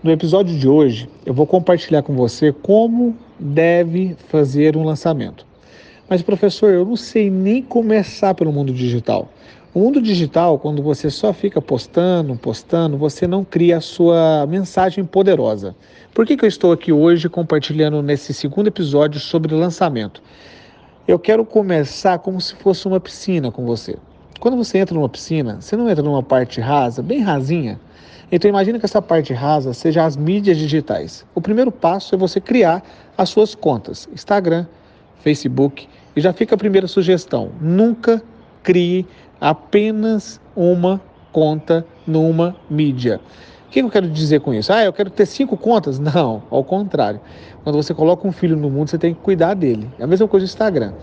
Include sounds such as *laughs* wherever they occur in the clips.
No episódio de hoje, eu vou compartilhar com você como deve fazer um lançamento. Mas, professor, eu não sei nem começar pelo mundo digital. O mundo digital, quando você só fica postando, postando, você não cria a sua mensagem poderosa. Por que, que eu estou aqui hoje compartilhando nesse segundo episódio sobre lançamento? Eu quero começar como se fosse uma piscina com você. Quando você entra numa piscina, você não entra numa parte rasa, bem rasinha, então imagine que essa parte rasa seja as mídias digitais. O primeiro passo é você criar as suas contas, Instagram, Facebook, e já fica a primeira sugestão: nunca crie apenas uma conta numa mídia. O que eu quero dizer com isso? Ah, eu quero ter cinco contas? *laughs* Não, ao contrário. Quando você coloca um filho no mundo, você tem que cuidar dele. É a mesma coisa do Instagram.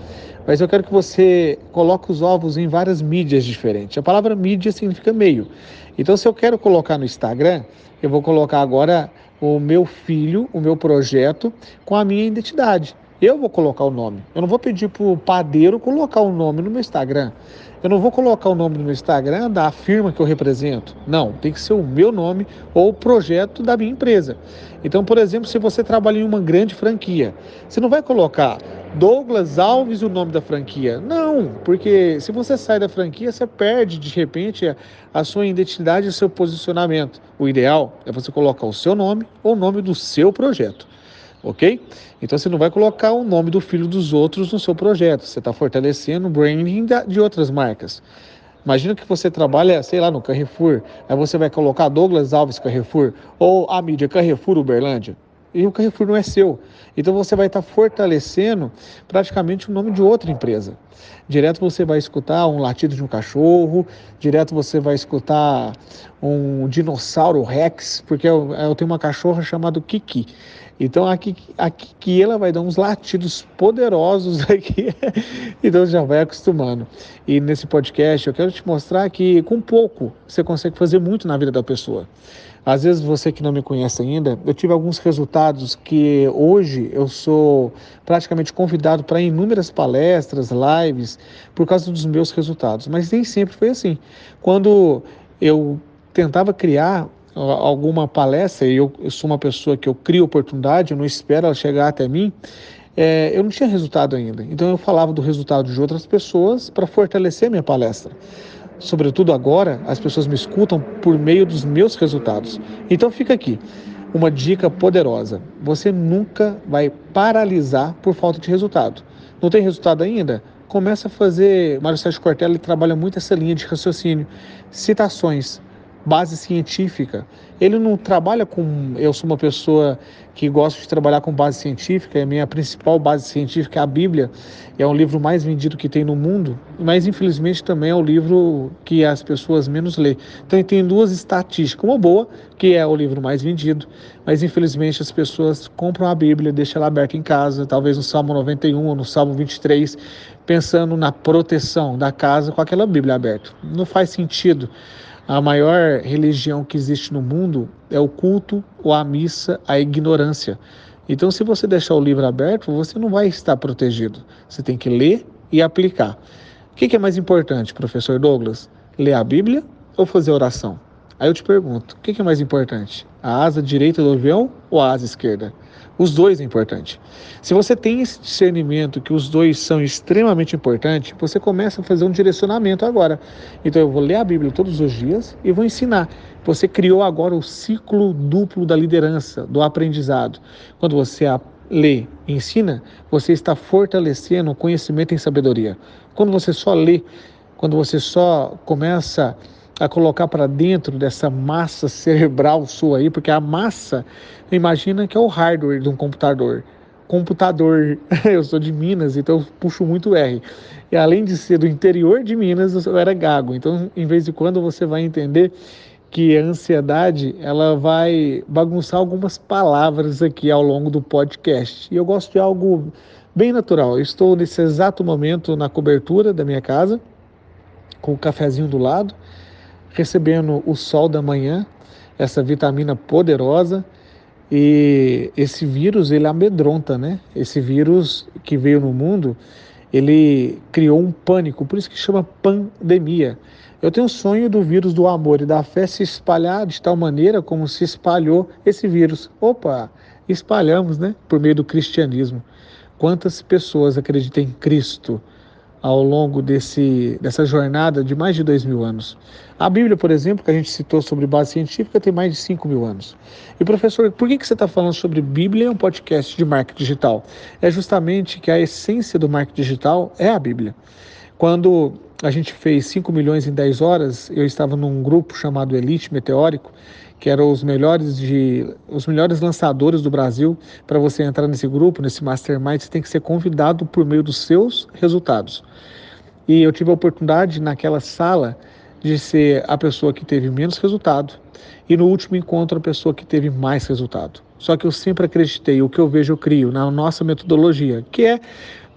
Mas eu quero que você coloque os ovos em várias mídias diferentes. A palavra mídia significa meio. Então, se eu quero colocar no Instagram, eu vou colocar agora o meu filho, o meu projeto, com a minha identidade. Eu vou colocar o nome. Eu não vou pedir para o padeiro colocar o nome no meu Instagram. Eu não vou colocar o nome no Instagram da firma que eu represento. Não, tem que ser o meu nome ou o projeto da minha empresa. Então, por exemplo, se você trabalha em uma grande franquia, você não vai colocar Douglas Alves o nome da franquia. Não, porque se você sai da franquia, você perde de repente a, a sua identidade e o seu posicionamento. O ideal é você colocar o seu nome ou o nome do seu projeto ok? Então você não vai colocar o nome do filho dos outros no seu projeto, você está fortalecendo o branding de outras marcas. Imagina que você trabalha, sei lá, no Carrefour, aí você vai colocar Douglas Alves Carrefour ou a mídia Carrefour Uberlândia. E o Carrefour não é seu. Então você vai estar fortalecendo praticamente o nome de outra empresa. Direto você vai escutar um latido de um cachorro, direto você vai escutar um dinossauro Rex, porque eu, eu tenho uma cachorra chamada Kiki. Então aqui, aqui ela vai dar uns latidos poderosos *laughs* aqui, então já vai acostumando. E nesse podcast eu quero te mostrar que com pouco você consegue fazer muito na vida da pessoa. Às vezes você que não me conhece ainda, eu tive alguns resultados que hoje eu sou praticamente convidado para inúmeras palestras, lives, por causa dos meus resultados. Mas nem sempre foi assim. Quando eu tentava criar alguma palestra, e eu, eu, sou uma pessoa que eu crio oportunidade, eu não espero ela chegar até mim, é, eu não tinha resultado ainda. Então eu falava do resultado de outras pessoas para fortalecer minha palestra. Sobretudo agora, as pessoas me escutam por meio dos meus resultados. Então fica aqui uma dica poderosa. Você nunca vai paralisar por falta de resultado. Não tem resultado ainda? Começa a fazer. Mário Sérgio Cortella trabalha muito essa linha de raciocínio. Citações, base científica. Ele não trabalha com. Eu sou uma pessoa que gosta de trabalhar com base científica, a minha principal base científica é a Bíblia, é o livro mais vendido que tem no mundo, mas infelizmente também é o livro que as pessoas menos lê. Então tem duas estatísticas, uma boa, que é o livro mais vendido, mas infelizmente as pessoas compram a Bíblia, deixam ela aberta em casa, talvez no Salmo 91 ou no Salmo 23, pensando na proteção da casa com aquela Bíblia aberta. Não faz sentido. A maior religião que existe no mundo é o culto ou a missa, a ignorância. Então, se você deixar o livro aberto, você não vai estar protegido. Você tem que ler e aplicar. O que é mais importante, professor Douglas? Ler a Bíblia ou fazer oração? Aí eu te pergunto, o que é mais importante? A asa direita do avião ou a asa esquerda? Os dois é importante. Se você tem esse discernimento que os dois são extremamente importantes, você começa a fazer um direcionamento agora. Então eu vou ler a Bíblia todos os dias e vou ensinar. Você criou agora o ciclo duplo da liderança, do aprendizado. Quando você lê e ensina, você está fortalecendo o conhecimento em sabedoria. Quando você só lê, quando você só começa a a colocar para dentro dessa massa cerebral sua aí, porque a massa, imagina que é o hardware de um computador. Computador, *laughs* eu sou de Minas, então eu puxo muito R. E além de ser do interior de Minas, eu era gago. Então, em vez de quando você vai entender que a ansiedade ela vai bagunçar algumas palavras aqui ao longo do podcast. E eu gosto de algo bem natural. Eu estou nesse exato momento na cobertura da minha casa, com o cafezinho do lado, recebendo o sol da manhã, essa vitamina poderosa. E esse vírus, ele amedronta, né? Esse vírus que veio no mundo, ele criou um pânico, por isso que chama pandemia. Eu tenho um sonho do vírus do amor e da fé se espalhar de tal maneira como se espalhou esse vírus. Opa, espalhamos, né? Por meio do cristianismo. Quantas pessoas acreditam em Cristo ao longo desse, dessa jornada de mais de dois mil anos? A Bíblia, por exemplo, que a gente citou sobre base científica, tem mais de cinco mil anos. E professor, por que, que você está falando sobre Bíblia em um podcast de marketing digital? É justamente que a essência do marketing digital é a Bíblia. Quando a gente fez 5 milhões em 10 horas, eu estava num grupo chamado Elite Meteórico, que eram os melhores de os melhores lançadores do Brasil. Para você entrar nesse grupo, nesse mastermind, você tem que ser convidado por meio dos seus resultados. E eu tive a oportunidade naquela sala de ser a pessoa que teve menos resultado e no último encontro a pessoa que teve mais resultado. Só que eu sempre acreditei, o que eu vejo eu crio na nossa metodologia, que é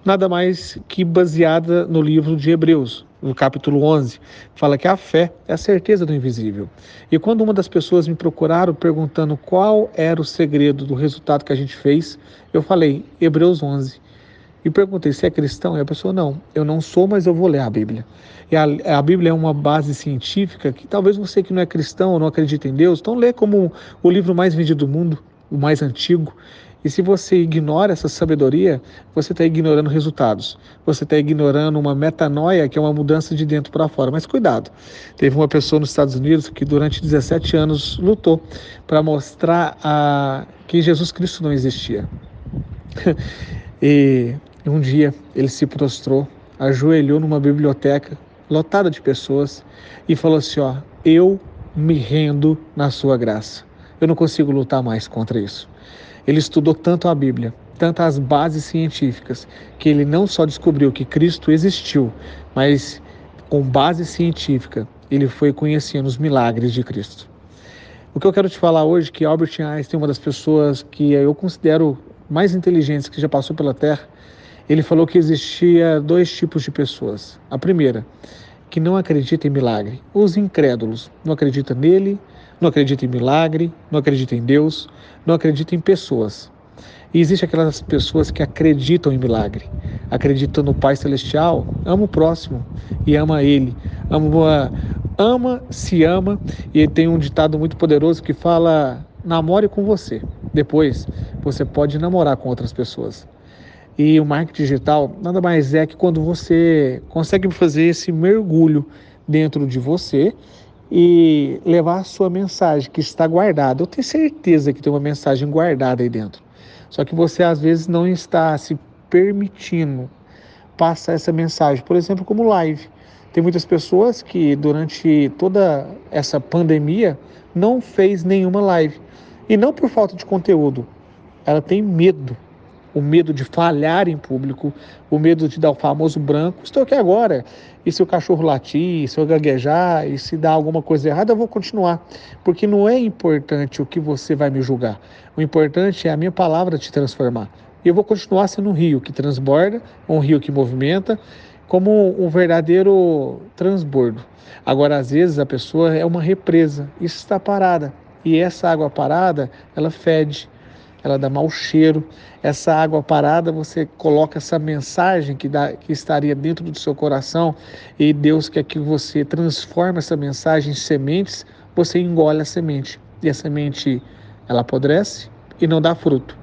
nada mais que baseada no livro de Hebreus, no capítulo 11, fala que a fé é a certeza do invisível. E quando uma das pessoas me procuraram perguntando qual era o segredo do resultado que a gente fez, eu falei Hebreus 11. E perguntei se é cristão, e a pessoa não, eu não sou, mas eu vou ler a Bíblia. E a, a Bíblia é uma base científica que talvez você que não é cristão ou não acredita em Deus, então lê como o livro mais vendido do mundo, o mais antigo. E se você ignora essa sabedoria, você está ignorando resultados. Você está ignorando uma metanoia, que é uma mudança de dentro para fora. Mas cuidado, teve uma pessoa nos Estados Unidos que durante 17 anos lutou para mostrar a... que Jesus Cristo não existia. *laughs* e um dia ele se prostrou, ajoelhou numa biblioteca lotada de pessoas e falou assim: Ó, eu me rendo na sua graça. Eu não consigo lutar mais contra isso. Ele estudou tanto a Bíblia, tanto as bases científicas, que ele não só descobriu que Cristo existiu, mas com base científica, ele foi conhecendo os milagres de Cristo. O que eu quero te falar hoje é que Albert Einstein, uma das pessoas que eu considero mais inteligentes que já passou pela Terra, ele falou que existia dois tipos de pessoas. A primeira, que não acredita em milagre. Os incrédulos não acreditam nele, não acredita em milagre, não acredita em Deus, não acredita em pessoas. E existe aquelas pessoas que acreditam em milagre, acreditam no Pai Celestial, ama o próximo e ama Ele, ama, ama, se ama. E tem um ditado muito poderoso que fala: namore com você. Depois você pode namorar com outras pessoas. E o marketing digital nada mais é que quando você consegue fazer esse mergulho dentro de você e levar a sua mensagem que está guardada. Eu tenho certeza que tem uma mensagem guardada aí dentro. Só que você às vezes não está se permitindo passar essa mensagem, por exemplo, como live. Tem muitas pessoas que durante toda essa pandemia não fez nenhuma live. E não por falta de conteúdo. Ela tem medo o medo de falhar em público, o medo de dar o famoso branco. Estou aqui agora, e se o cachorro latir, se eu gaguejar, e se dar alguma coisa errada, eu vou continuar. Porque não é importante o que você vai me julgar. O importante é a minha palavra te transformar. E eu vou continuar sendo um rio que transborda, um rio que movimenta, como um verdadeiro transbordo. Agora, às vezes, a pessoa é uma represa, isso está parada. E essa água parada, ela fede ela dá mau cheiro. Essa água parada, você coloca essa mensagem que, dá, que estaria dentro do seu coração e Deus quer que você transforme essa mensagem em sementes, você engole a semente. E a semente, ela apodrece e não dá fruto.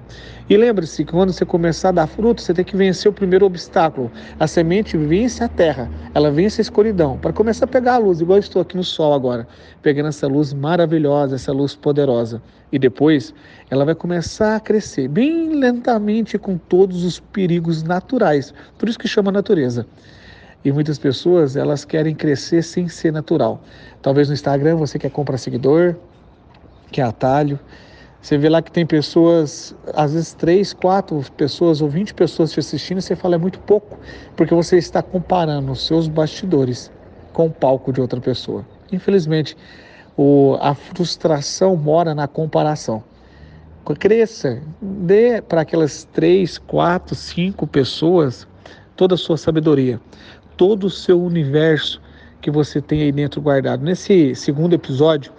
E lembre-se que quando você começar a dar fruto, você tem que vencer o primeiro obstáculo. A semente vence a terra, ela vence a escuridão, para começar a pegar a luz, igual eu estou aqui no sol agora, pegando essa luz maravilhosa, essa luz poderosa. E depois ela vai começar a crescer bem lentamente com todos os perigos naturais. Por isso que chama natureza. E muitas pessoas, elas querem crescer sem ser natural. Talvez no Instagram você quer comprar seguidor, quer atalho, você vê lá que tem pessoas, às vezes três, quatro pessoas ou vinte pessoas te assistindo você fala é muito pouco, porque você está comparando os seus bastidores com o palco de outra pessoa. Infelizmente, O, a frustração mora na comparação. Cresça, dê para aquelas três, quatro, cinco pessoas toda a sua sabedoria, todo o seu universo que você tem aí dentro guardado. Nesse segundo episódio,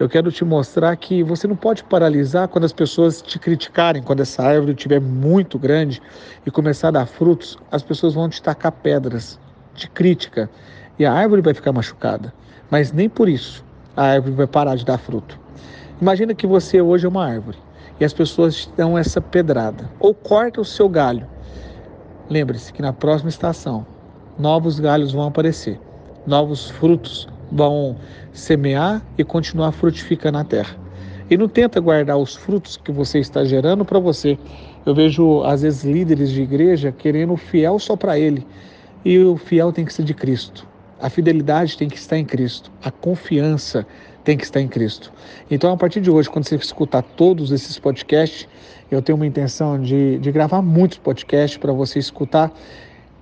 eu quero te mostrar que você não pode paralisar quando as pessoas te criticarem, quando essa árvore estiver muito grande e começar a dar frutos, as pessoas vão te tacar pedras de crítica e a árvore vai ficar machucada. Mas nem por isso a árvore vai parar de dar fruto. Imagina que você hoje é uma árvore e as pessoas te dão essa pedrada ou corta o seu galho. Lembre-se que na próxima estação novos galhos vão aparecer, novos frutos vão semear e continuar frutificando a terra. E não tenta guardar os frutos que você está gerando para você. Eu vejo, às vezes, líderes de igreja querendo o fiel só para ele. E o fiel tem que ser de Cristo. A fidelidade tem que estar em Cristo. A confiança tem que estar em Cristo. Então, a partir de hoje, quando você escutar todos esses podcasts, eu tenho uma intenção de, de gravar muitos podcasts para você escutar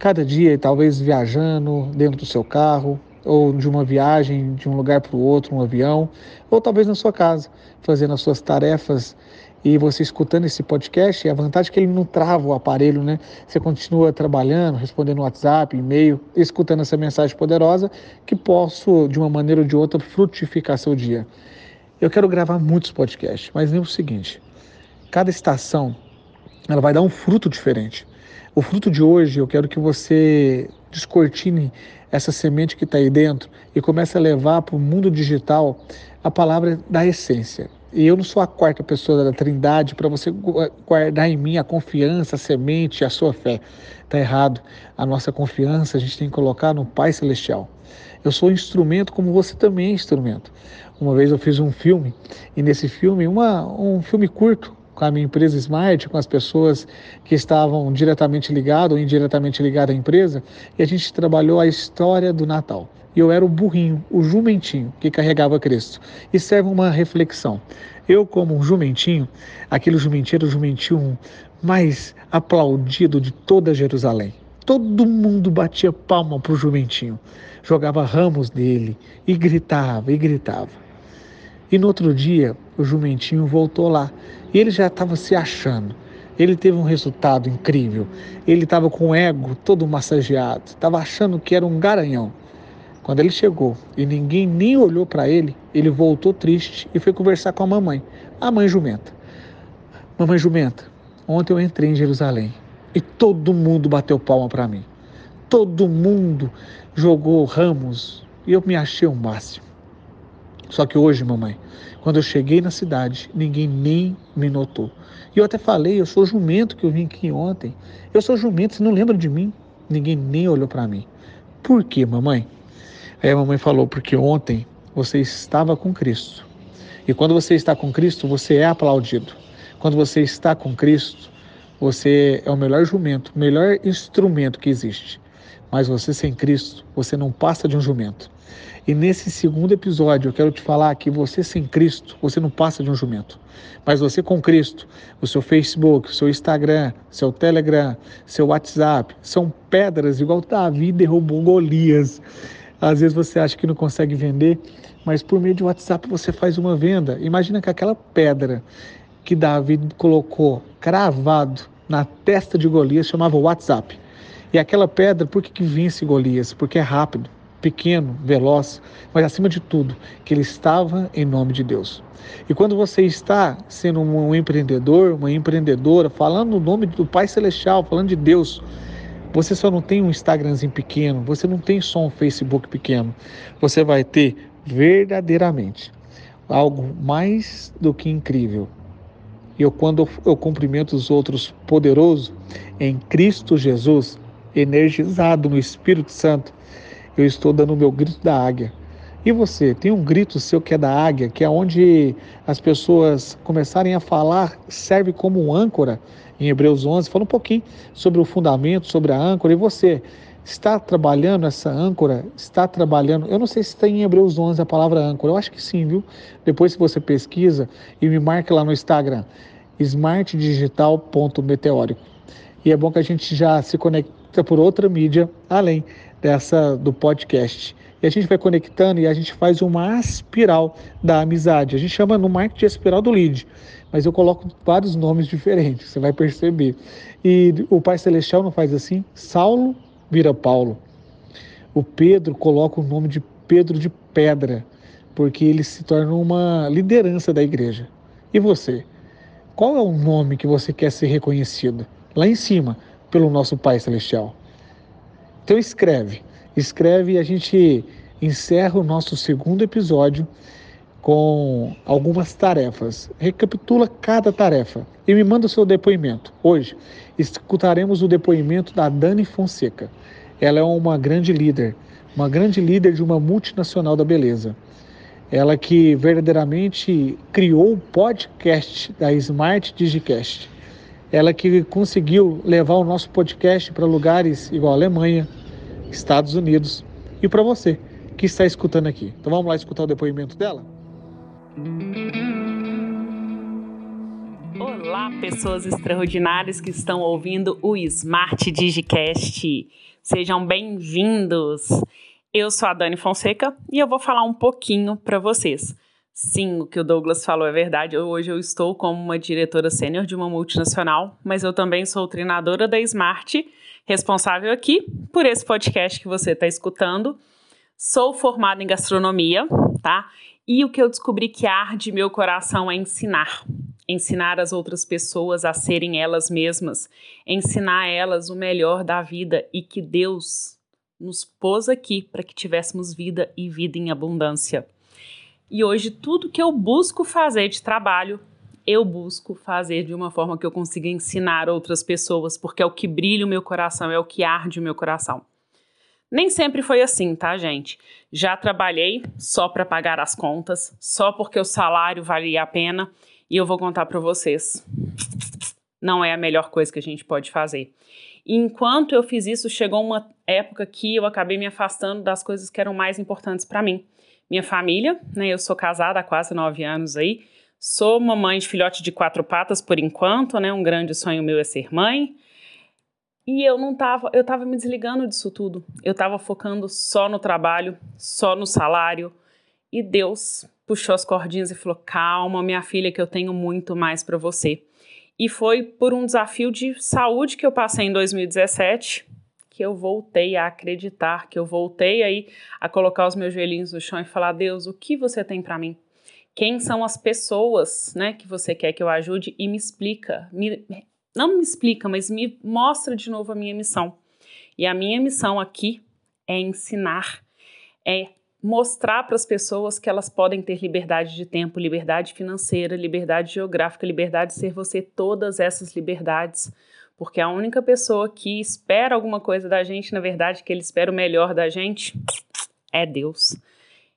cada dia, talvez viajando dentro do seu carro, ou de uma viagem de um lugar para o outro, um avião, ou talvez na sua casa, fazendo as suas tarefas e você escutando esse podcast, a vantagem é que ele não trava o aparelho, né? Você continua trabalhando, respondendo WhatsApp, e-mail, escutando essa mensagem poderosa que posso, de uma maneira ou de outra, frutificar seu dia. Eu quero gravar muitos podcasts, mas nem o seguinte: cada estação ela vai dar um fruto diferente. O fruto de hoje, eu quero que você descortine essa semente que está aí dentro e comece a levar para o mundo digital a palavra da essência. E eu não sou a quarta pessoa da Trindade para você guardar em mim a confiança, a semente, a sua fé. Está errado. A nossa confiança a gente tem que colocar no Pai Celestial. Eu sou instrumento como você também é instrumento. Uma vez eu fiz um filme e nesse filme, uma, um filme curto, com a minha empresa Smart, com as pessoas que estavam diretamente ligadas ou indiretamente ligadas à empresa, e a gente trabalhou a história do Natal. E eu era o burrinho, o jumentinho que carregava Cristo. E serve uma reflexão. Eu, como um jumentinho, aquele jumentinho era o jumentinho mais aplaudido de toda Jerusalém. Todo mundo batia palma para o jumentinho, jogava ramos dele e gritava e gritava. E no outro dia, o jumentinho voltou lá e ele já estava se achando. Ele teve um resultado incrível. Ele estava com o ego todo massageado, estava achando que era um garanhão. Quando ele chegou e ninguém nem olhou para ele, ele voltou triste e foi conversar com a mamãe, a mãe jumenta. Mamãe jumenta, ontem eu entrei em Jerusalém e todo mundo bateu palma para mim. Todo mundo jogou ramos e eu me achei o máximo. Só que hoje, mamãe, quando eu cheguei na cidade, ninguém nem me notou. E eu até falei, eu sou jumento que eu vim aqui ontem. Eu sou jumento, você não lembra de mim? Ninguém nem olhou para mim. Por quê, mamãe? Aí a mamãe falou, porque ontem você estava com Cristo. E quando você está com Cristo, você é aplaudido. Quando você está com Cristo, você é o melhor jumento, o melhor instrumento que existe. Mas você sem Cristo, você não passa de um jumento. E nesse segundo episódio eu quero te falar que você sem Cristo, você não passa de um jumento. Mas você com Cristo, o seu Facebook, o seu Instagram, seu Telegram, seu WhatsApp, são pedras igual Davi derrubou Golias. Às vezes você acha que não consegue vender, mas por meio de WhatsApp você faz uma venda. Imagina que aquela pedra que Davi colocou cravado na testa de Golias chamava WhatsApp. E aquela pedra, por que, que vence Golias? Porque é rápido pequeno, veloz, mas acima de tudo, que ele estava em nome de Deus. E quando você está sendo um empreendedor, uma empreendedora, falando no nome do Pai Celestial, falando de Deus, você só não tem um Instagramzinho pequeno, você não tem só um Facebook pequeno. Você vai ter verdadeiramente algo mais do que incrível. E eu, quando eu cumprimento os outros poderoso em Cristo Jesus, energizado no Espírito Santo, eu estou dando o meu grito da águia. E você, tem um grito seu que é da águia, que é onde as pessoas começarem a falar, serve como âncora em Hebreus 11. Fala um pouquinho sobre o fundamento, sobre a âncora. E você, está trabalhando essa âncora? Está trabalhando? Eu não sei se tem em Hebreus 11 a palavra âncora. Eu acho que sim, viu? Depois, se você pesquisa e me marca lá no Instagram, smartdigital.meteórico. E é bom que a gente já se conecta por outra mídia, além dessa do podcast. E a gente vai conectando e a gente faz uma espiral da amizade. A gente chama no marketing de espiral do lead, mas eu coloco vários nomes diferentes, você vai perceber. E o Pai Celestial não faz assim? Saulo vira Paulo. O Pedro coloca o nome de Pedro de Pedra, porque ele se torna uma liderança da igreja. E você? Qual é o nome que você quer ser reconhecido? Lá em cima, pelo nosso Pai Celestial. Então escreve, escreve e a gente encerra o nosso segundo episódio com algumas tarefas. Recapitula cada tarefa e me manda o seu depoimento. Hoje escutaremos o depoimento da Dani Fonseca. Ela é uma grande líder, uma grande líder de uma multinacional da beleza. Ela que verdadeiramente criou o podcast da Smart Digicast. Ela que conseguiu levar o nosso podcast para lugares igual a Alemanha, Estados Unidos e para você que está escutando aqui. Então vamos lá escutar o depoimento dela? Olá, pessoas extraordinárias que estão ouvindo o Smart Digicast. Sejam bem-vindos. Eu sou a Dani Fonseca e eu vou falar um pouquinho para vocês. Sim, o que o Douglas falou é verdade. Hoje eu estou como uma diretora sênior de uma multinacional, mas eu também sou treinadora da Smart, responsável aqui por esse podcast que você está escutando. Sou formada em gastronomia, tá? E o que eu descobri que arde meu coração é ensinar. Ensinar as outras pessoas a serem elas mesmas, ensinar elas o melhor da vida e que Deus nos pôs aqui para que tivéssemos vida e vida em abundância. E hoje tudo que eu busco fazer de trabalho, eu busco fazer de uma forma que eu consiga ensinar outras pessoas, porque é o que brilha o meu coração, é o que arde o meu coração. Nem sempre foi assim, tá, gente? Já trabalhei só para pagar as contas, só porque o salário valia a pena, e eu vou contar para vocês. Não é a melhor coisa que a gente pode fazer. Enquanto eu fiz isso, chegou uma época que eu acabei me afastando das coisas que eram mais importantes para mim. Minha família, né? Eu sou casada há quase nove anos aí. Sou mamãe de filhote de quatro patas por enquanto, né? Um grande sonho meu é ser mãe. E eu não tava, eu tava me desligando disso tudo. Eu tava focando só no trabalho, só no salário. E Deus puxou as cordinhas e falou: "Calma, minha filha, que eu tenho muito mais para você". E foi por um desafio de saúde que eu passei em 2017 que eu voltei a acreditar, que eu voltei aí a colocar os meus joelhinhos no chão e falar: "Deus, o que você tem para mim?" Quem são as pessoas, né, que você quer que eu ajude e me explica, me, não me explica, mas me mostra de novo a minha missão. E a minha missão aqui é ensinar, é mostrar para as pessoas que elas podem ter liberdade de tempo, liberdade financeira, liberdade geográfica, liberdade de ser você, todas essas liberdades. Porque a única pessoa que espera alguma coisa da gente, na verdade, que ele espera o melhor da gente, é Deus.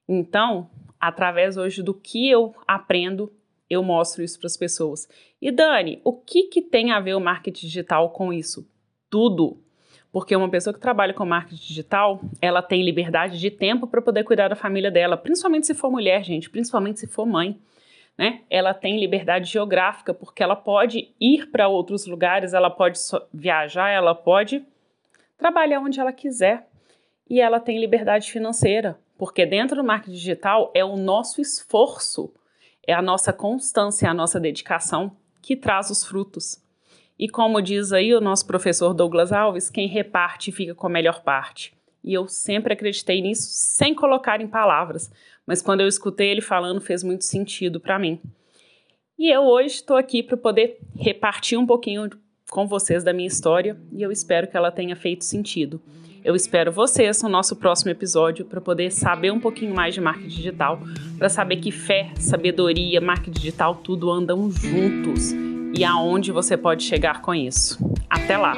Então, através hoje do que eu aprendo, eu mostro isso para as pessoas. E Dani, o que, que tem a ver o marketing digital com isso? Tudo. Porque uma pessoa que trabalha com marketing digital, ela tem liberdade de tempo para poder cuidar da família dela, principalmente se for mulher, gente, principalmente se for mãe. Né? Ela tem liberdade geográfica, porque ela pode ir para outros lugares, ela pode viajar, ela pode trabalhar onde ela quiser. E ela tem liberdade financeira, porque dentro do marketing digital é o nosso esforço é a nossa constância, a nossa dedicação que traz os frutos. E como diz aí o nosso professor Douglas Alves, quem reparte fica com a melhor parte. E eu sempre acreditei nisso sem colocar em palavras, mas quando eu escutei ele falando fez muito sentido para mim. E eu hoje estou aqui para poder repartir um pouquinho com vocês da minha história e eu espero que ela tenha feito sentido. Eu espero vocês no nosso próximo episódio para poder saber um pouquinho mais de marketing digital, para saber que fé, sabedoria, marketing digital, tudo andam juntos e aonde você pode chegar com isso. Até lá!